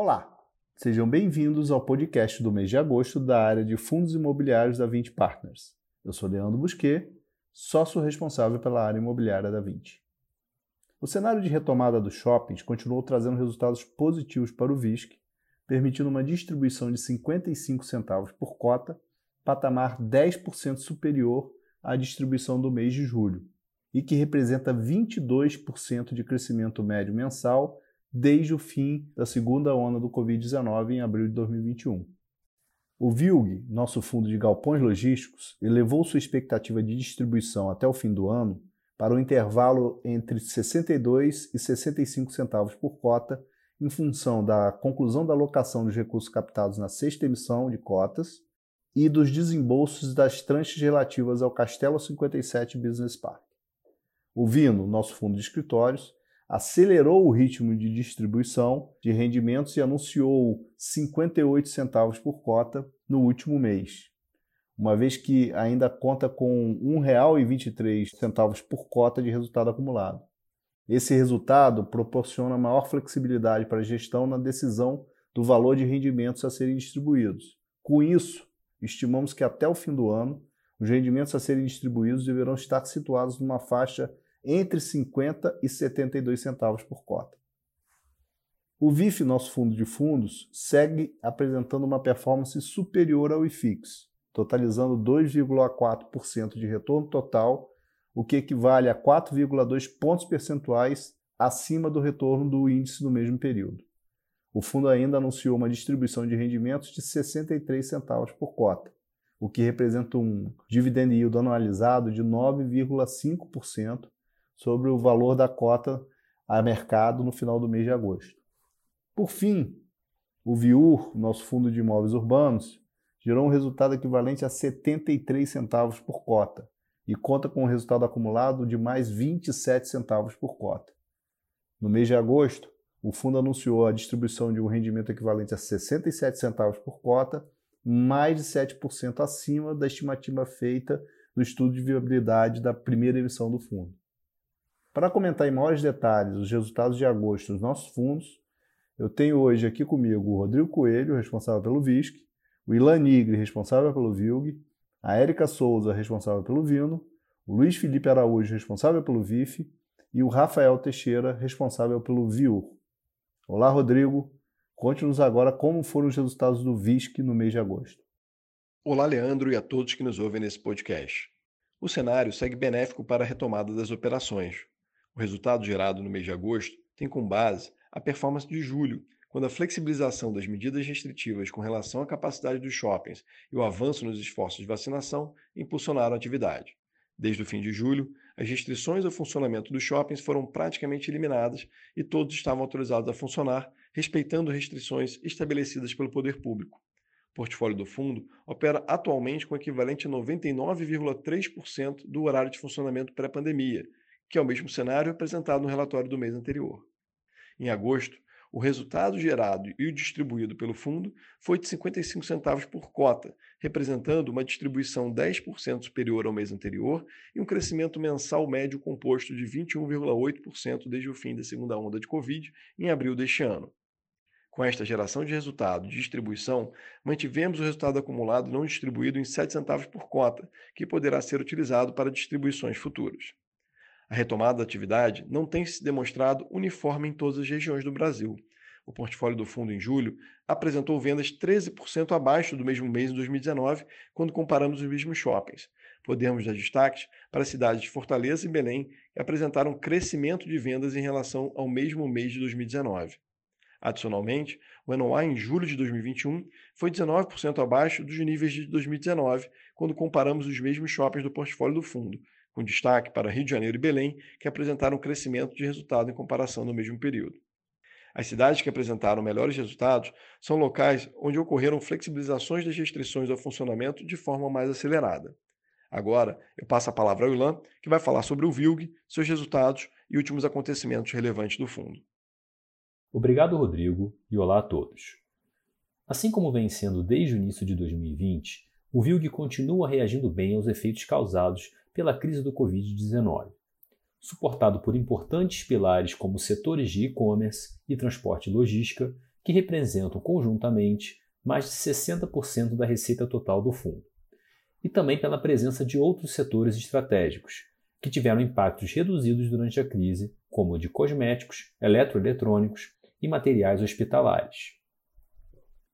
Olá, sejam bem-vindos ao podcast do mês de agosto da área de fundos imobiliários da 20 Partners. Eu sou Leandro Busquet, sócio responsável pela área imobiliária da 20. O cenário de retomada dos shoppings continuou trazendo resultados positivos para o VISC, permitindo uma distribuição de 55 centavos por cota, patamar 10% superior à distribuição do mês de julho, e que representa 22% de crescimento médio mensal desde o fim da segunda onda do Covid-19 em abril de 2021. O VILG, nosso fundo de galpões logísticos, elevou sua expectativa de distribuição até o fim do ano para um intervalo entre 62 e 65 centavos por cota, em função da conclusão da alocação dos recursos captados na sexta emissão de cotas e dos desembolsos das tranches relativas ao Castelo 57 Business Park. O Vino, nosso fundo de escritórios, acelerou o ritmo de distribuição de rendimentos e anunciou 58 centavos por cota no último mês, uma vez que ainda conta com R$ 1,23 por cota de resultado acumulado. Esse resultado proporciona maior flexibilidade para a gestão na decisão do valor de rendimentos a serem distribuídos. Com isso, estimamos que até o fim do ano, os rendimentos a serem distribuídos deverão estar situados numa faixa entre 50 e 72 centavos por cota. O VIF, nosso fundo de fundos, segue apresentando uma performance superior ao IFIX, totalizando 2,4% de retorno total, o que equivale a 4,2 pontos percentuais acima do retorno do índice no mesmo período. O fundo ainda anunciou uma distribuição de rendimentos de 63 centavos por cota, o que representa um dividend yield anualizado de 9,5% sobre o valor da cota a mercado no final do mês de agosto. Por fim, o VIUR, nosso fundo de imóveis urbanos, gerou um resultado equivalente a 73 centavos por cota e conta com um resultado acumulado de mais 27 centavos por cota. No mês de agosto, o fundo anunciou a distribuição de um rendimento equivalente a 67 centavos por cota, mais de 7% acima da estimativa feita no estudo de viabilidade da primeira emissão do fundo. Para comentar em maiores detalhes os resultados de agosto dos nossos fundos, eu tenho hoje aqui comigo o Rodrigo Coelho, responsável pelo VISC, o Ilan Nigri, responsável pelo VILG, a Érica Souza, responsável pelo Vino, o Luiz Felipe Araújo, responsável pelo VIF, e o Rafael Teixeira, responsável pelo VIUR. Olá, Rodrigo. Conte-nos agora como foram os resultados do VISC no mês de agosto. Olá, Leandro, e a todos que nos ouvem nesse podcast. O cenário segue benéfico para a retomada das operações. O resultado gerado no mês de agosto tem como base a performance de julho, quando a flexibilização das medidas restritivas com relação à capacidade dos shoppings e o avanço nos esforços de vacinação impulsionaram a atividade. Desde o fim de julho, as restrições ao funcionamento dos shoppings foram praticamente eliminadas e todos estavam autorizados a funcionar, respeitando restrições estabelecidas pelo poder público. O portfólio do fundo opera atualmente com o equivalente a 99,3% do horário de funcionamento pré-pandemia, que é o mesmo cenário apresentado no relatório do mês anterior. Em agosto, o resultado gerado e distribuído pelo fundo foi de 55 centavos por cota, representando uma distribuição 10% superior ao mês anterior e um crescimento mensal médio composto de 21,8% desde o fim da segunda onda de Covid em abril deste ano. Com esta geração de resultado e distribuição, mantivemos o resultado acumulado não distribuído em 7 centavos por cota, que poderá ser utilizado para distribuições futuras. A retomada da atividade não tem se demonstrado uniforme em todas as regiões do Brasil. O portfólio do fundo em julho apresentou vendas 13% abaixo do mesmo mês de 2019, quando comparamos os mesmos shoppings. Podemos dar destaques para as cidades de Fortaleza e Belém, que apresentaram crescimento de vendas em relação ao mesmo mês de 2019. Adicionalmente, o NOI em julho de 2021 foi 19% abaixo dos níveis de 2019, quando comparamos os mesmos shoppings do portfólio do fundo, com destaque para Rio de Janeiro e Belém, que apresentaram crescimento de resultado em comparação no mesmo período. As cidades que apresentaram melhores resultados são locais onde ocorreram flexibilizações das restrições ao funcionamento de forma mais acelerada. Agora, eu passo a palavra ao Ilan, que vai falar sobre o VILG, seus resultados e últimos acontecimentos relevantes do fundo. Obrigado, Rodrigo, e olá a todos. Assim como vem sendo desde o início de 2020, o VILG continua reagindo bem aos efeitos causados pela crise do Covid-19. Suportado por importantes pilares como setores de e-commerce e transporte e logística, que representam conjuntamente mais de 60% da receita total do fundo. E também pela presença de outros setores estratégicos, que tiveram impactos reduzidos durante a crise, como o de cosméticos, eletroeletrônicos e materiais hospitalares.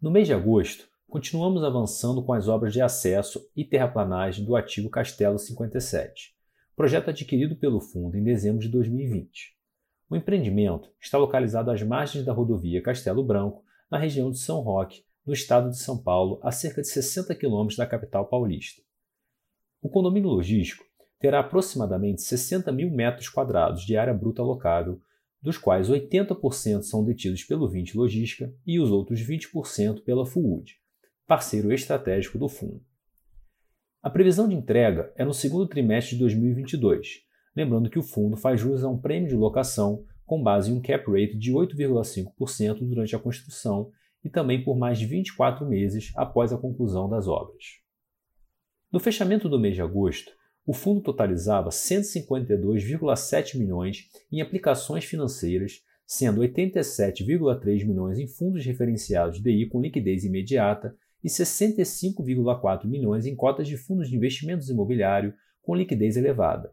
No mês de agosto, continuamos avançando com as obras de acesso e terraplanagem do ativo Castelo 57, projeto adquirido pelo fundo em dezembro de 2020. O empreendimento está localizado às margens da rodovia Castelo Branco, na região de São Roque, no estado de São Paulo, a cerca de 60 quilômetros da capital paulista. O condomínio logístico terá aproximadamente 60 mil metros quadrados de área bruta locável, dos quais 80% são detidos pelo 20 Logística e os outros 20% pela Fuwood, parceiro estratégico do fundo. A previsão de entrega é no segundo trimestre de 2022, lembrando que o fundo faz jus a um prêmio de locação com base em um cap rate de 8,5% durante a construção e também por mais de 24 meses após a conclusão das obras. No fechamento do mês de agosto, o fundo totalizava 152,7 milhões em aplicações financeiras, sendo 87,3 milhões em fundos referenciados DI com liquidez imediata e 65,4 milhões em cotas de fundos de investimentos imobiliário com liquidez elevada.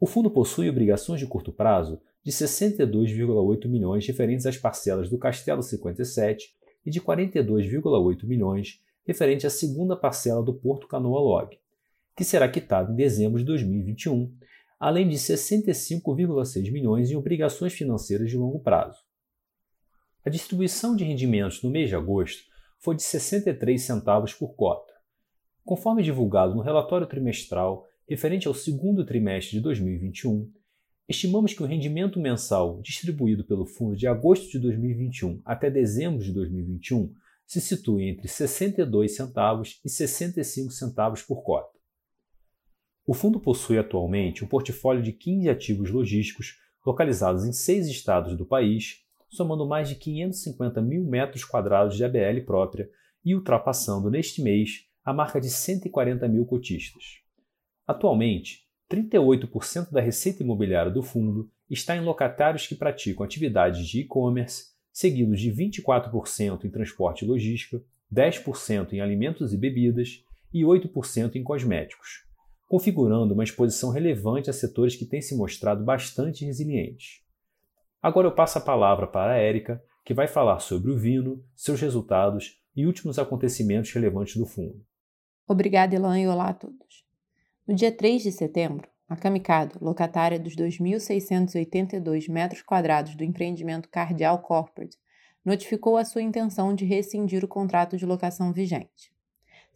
O fundo possui obrigações de curto prazo de 62,8 milhões referentes às parcelas do Castelo 57 e de 42,8 milhões referente à segunda parcela do Porto Canoa Log, que será quitado em dezembro de 2021, além de 65,6 milhões em obrigações financeiras de longo prazo. A distribuição de rendimentos no mês de agosto foi de 63 centavos por cota. Conforme divulgado no relatório trimestral referente ao segundo trimestre de 2021, estimamos que o rendimento mensal distribuído pelo fundo de agosto de 2021 até dezembro de 2021 se situe entre 62 centavos e 65 centavos por cota. O fundo possui atualmente um portfólio de 15 ativos logísticos localizados em seis estados do país, somando mais de 550 mil metros quadrados de ABL própria e ultrapassando neste mês a marca de 140 mil cotistas. Atualmente, 38% da receita imobiliária do fundo está em locatários que praticam atividades de e-commerce, seguidos de 24% em transporte e logística, 10% em alimentos e bebidas e 8% em cosméticos, configurando uma exposição relevante a setores que têm se mostrado bastante resilientes. Agora eu passo a palavra para a Érica, que vai falar sobre o Vino, seus resultados e últimos acontecimentos relevantes do fundo. Obrigada, Elan, e olá a todos. No dia 3 de setembro, a Camicado, locatária dos 2.682 metros quadrados do empreendimento Cardial Corporate, notificou a sua intenção de rescindir o contrato de locação vigente.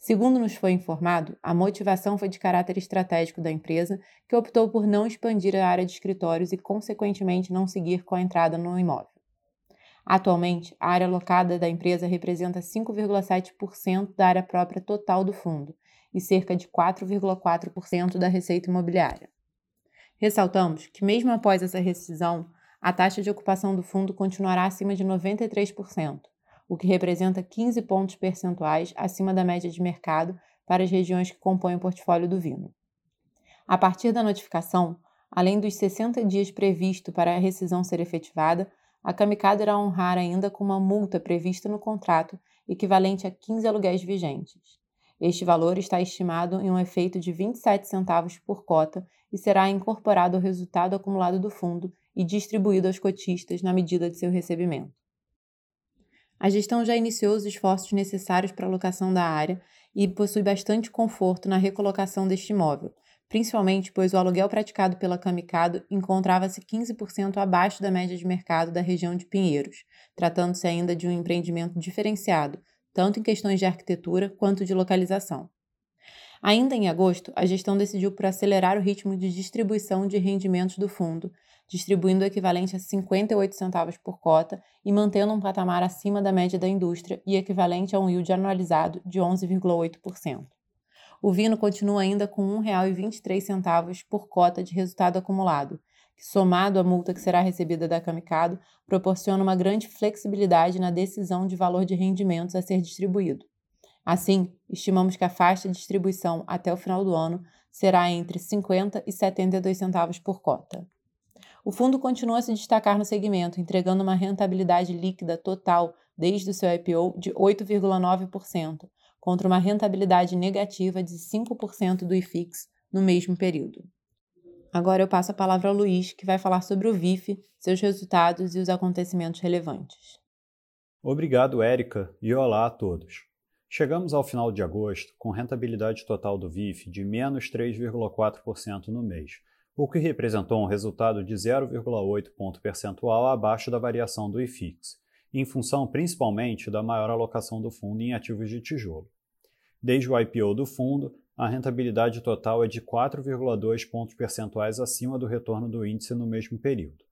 Segundo nos foi informado, a motivação foi de caráter estratégico da empresa, que optou por não expandir a área de escritórios e, consequentemente, não seguir com a entrada no imóvel. Atualmente, a área locada da empresa representa 5,7% da área própria total do fundo e cerca de 4,4% da receita imobiliária. Ressaltamos que, mesmo após essa rescisão, a taxa de ocupação do fundo continuará acima de 93%, o que representa 15 pontos percentuais acima da média de mercado para as regiões que compõem o portfólio do Vino. A partir da notificação, além dos 60 dias previsto para a rescisão ser efetivada, a Kamikado irá honrar ainda com uma multa prevista no contrato equivalente a 15 aluguéis vigentes. Este valor está estimado em um efeito de 27 centavos por cota e será incorporado ao resultado acumulado do fundo e distribuído aos cotistas na medida de seu recebimento. A gestão já iniciou os esforços necessários para a locação da área e possui bastante conforto na recolocação deste imóvel, principalmente pois o aluguel praticado pela Camicado encontrava-se 15% abaixo da média de mercado da região de Pinheiros, tratando-se ainda de um empreendimento diferenciado, tanto em questões de arquitetura quanto de localização. Ainda em agosto, a gestão decidiu por acelerar o ritmo de distribuição de rendimentos do fundo, distribuindo o equivalente a 58 centavos por cota e mantendo um patamar acima da média da indústria e equivalente a um yield anualizado de 11,8%. O Vino continua ainda com R$ 1,23 por cota de resultado acumulado, que, somado à multa que será recebida da Camicado, proporciona uma grande flexibilidade na decisão de valor de rendimentos a ser distribuído. Assim, estimamos que a faixa de distribuição até o final do ano será entre 50 e 72 centavos por cota. O fundo continua a se destacar no segmento, entregando uma rentabilidade líquida total desde o seu IPO de 8,9%, contra uma rentabilidade negativa de 5% do IFIX no mesmo período. Agora eu passo a palavra ao Luiz, que vai falar sobre o VIF, seus resultados e os acontecimentos relevantes. Obrigado, Érica, e olá a todos. Chegamos ao final de agosto com rentabilidade total do VIF de menos 3,4% no mês, o que representou um resultado de 0,8 ponto percentual abaixo da variação do IFIX, em função principalmente da maior alocação do fundo em ativos de tijolo. Desde o IPO do fundo, a rentabilidade total é de 4,2 pontos percentuais acima do retorno do índice no mesmo período.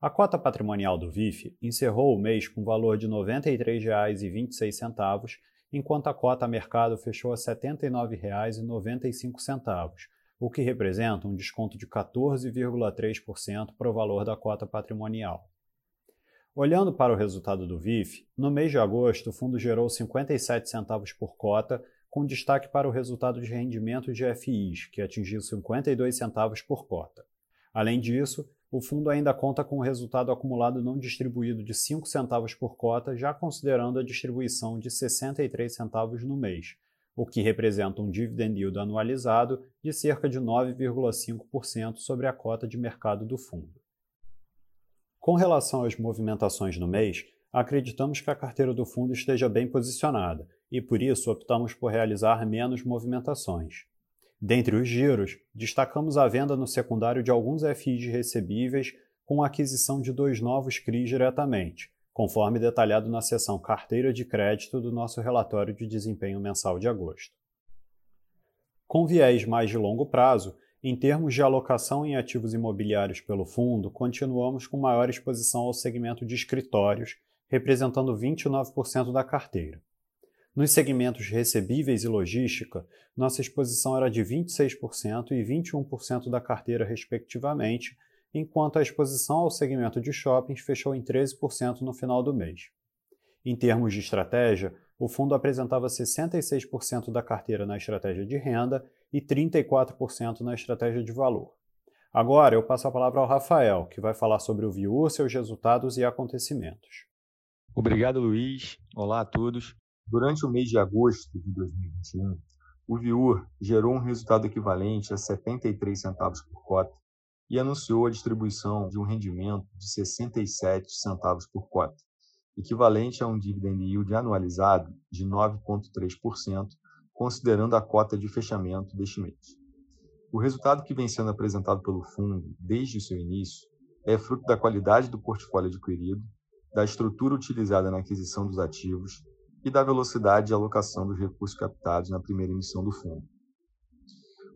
A cota patrimonial do VIF encerrou o mês com valor de R$ 93,26, enquanto a cota mercado fechou a R$ 79,95, o que representa um desconto de 14,3% para o valor da cota patrimonial. Olhando para o resultado do VIF, no mês de agosto o fundo gerou 57 centavos por cota, com destaque para o resultado de rendimento de FIs, que atingiu 52 centavos por cota. Além disso, o fundo ainda conta com o resultado acumulado não distribuído de 5 centavos por cota, já considerando a distribuição de 63 centavos no mês, o que representa um dividend yield anualizado de cerca de 9,5% sobre a cota de mercado do fundo. Com relação às movimentações no mês, acreditamos que a carteira do fundo esteja bem posicionada e por isso optamos por realizar menos movimentações. Dentre os giros, destacamos a venda no secundário de alguns FIs recebíveis com a aquisição de dois novos CRIs diretamente, conforme detalhado na seção Carteira de Crédito do nosso relatório de desempenho mensal de agosto. Com viés mais de longo prazo, em termos de alocação em ativos imobiliários pelo fundo, continuamos com maior exposição ao segmento de escritórios, representando 29% da carteira. Nos segmentos recebíveis e logística, nossa exposição era de 26% e 21% da carteira, respectivamente, enquanto a exposição ao segmento de shoppings fechou em 13% no final do mês. Em termos de estratégia, o fundo apresentava 66% da carteira na estratégia de renda e 34% na estratégia de valor. Agora eu passo a palavra ao Rafael, que vai falar sobre o Viur, seus resultados e acontecimentos. Obrigado, Luiz. Olá a todos. Durante o mês de agosto de 2021, o Viur gerou um resultado equivalente a 73 centavos por cota e anunciou a distribuição de um rendimento de 67 centavos por cota equivalente a um dividend yield anualizado de 9,3%, considerando a cota de fechamento deste mês. O resultado que vem sendo apresentado pelo fundo desde o seu início é fruto da qualidade do portfólio adquirido, da estrutura utilizada na aquisição dos ativos e da velocidade de alocação dos recursos captados na primeira emissão do fundo.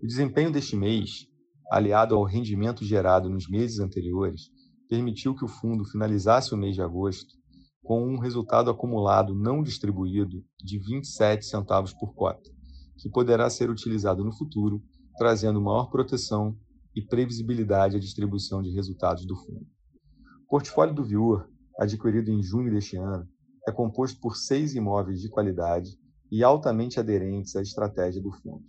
O desempenho deste mês, aliado ao rendimento gerado nos meses anteriores, permitiu que o fundo finalizasse o mês de agosto com um resultado acumulado não distribuído de 27 centavos por cota, que poderá ser utilizado no futuro, trazendo maior proteção e previsibilidade à distribuição de resultados do fundo. O portfólio do Viur, adquirido em junho deste ano, é composto por seis imóveis de qualidade e altamente aderentes à estratégia do fundo.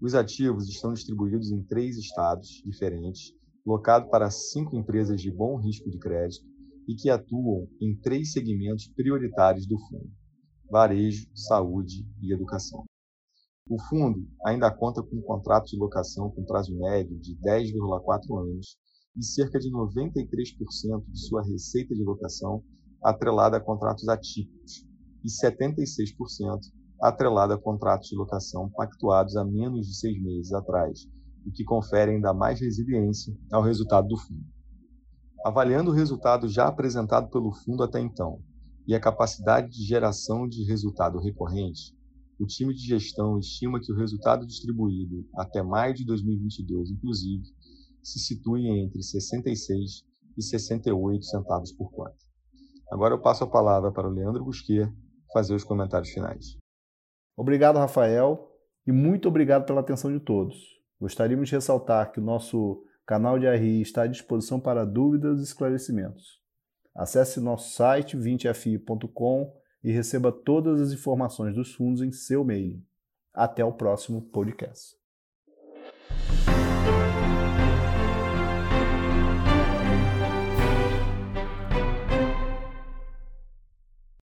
Os ativos estão distribuídos em três estados diferentes, locado para cinco empresas de bom risco de crédito e que atuam em três segmentos prioritários do fundo: varejo, saúde e educação. O fundo ainda conta com um contrato de locação com prazo médio de 10,4 anos e cerca de 93% de sua receita de locação atrelada a contratos atípicos e 76% atrelada a contratos de locação pactuados há menos de seis meses atrás, o que confere ainda mais resiliência ao resultado do fundo. Avaliando o resultado já apresentado pelo fundo até então e a capacidade de geração de resultado recorrente, o time de gestão estima que o resultado distribuído até maio de 2022, inclusive, se situe entre 66 e 68 centavos por cota. Agora eu passo a palavra para o Leandro Busquet fazer os comentários finais. Obrigado, Rafael, e muito obrigado pela atenção de todos. Gostaríamos de ressaltar que o nosso canal de RI está à disposição para dúvidas e esclarecimentos. Acesse nosso site 20fi.com e receba todas as informações dos fundos em seu mailing. Até o próximo podcast.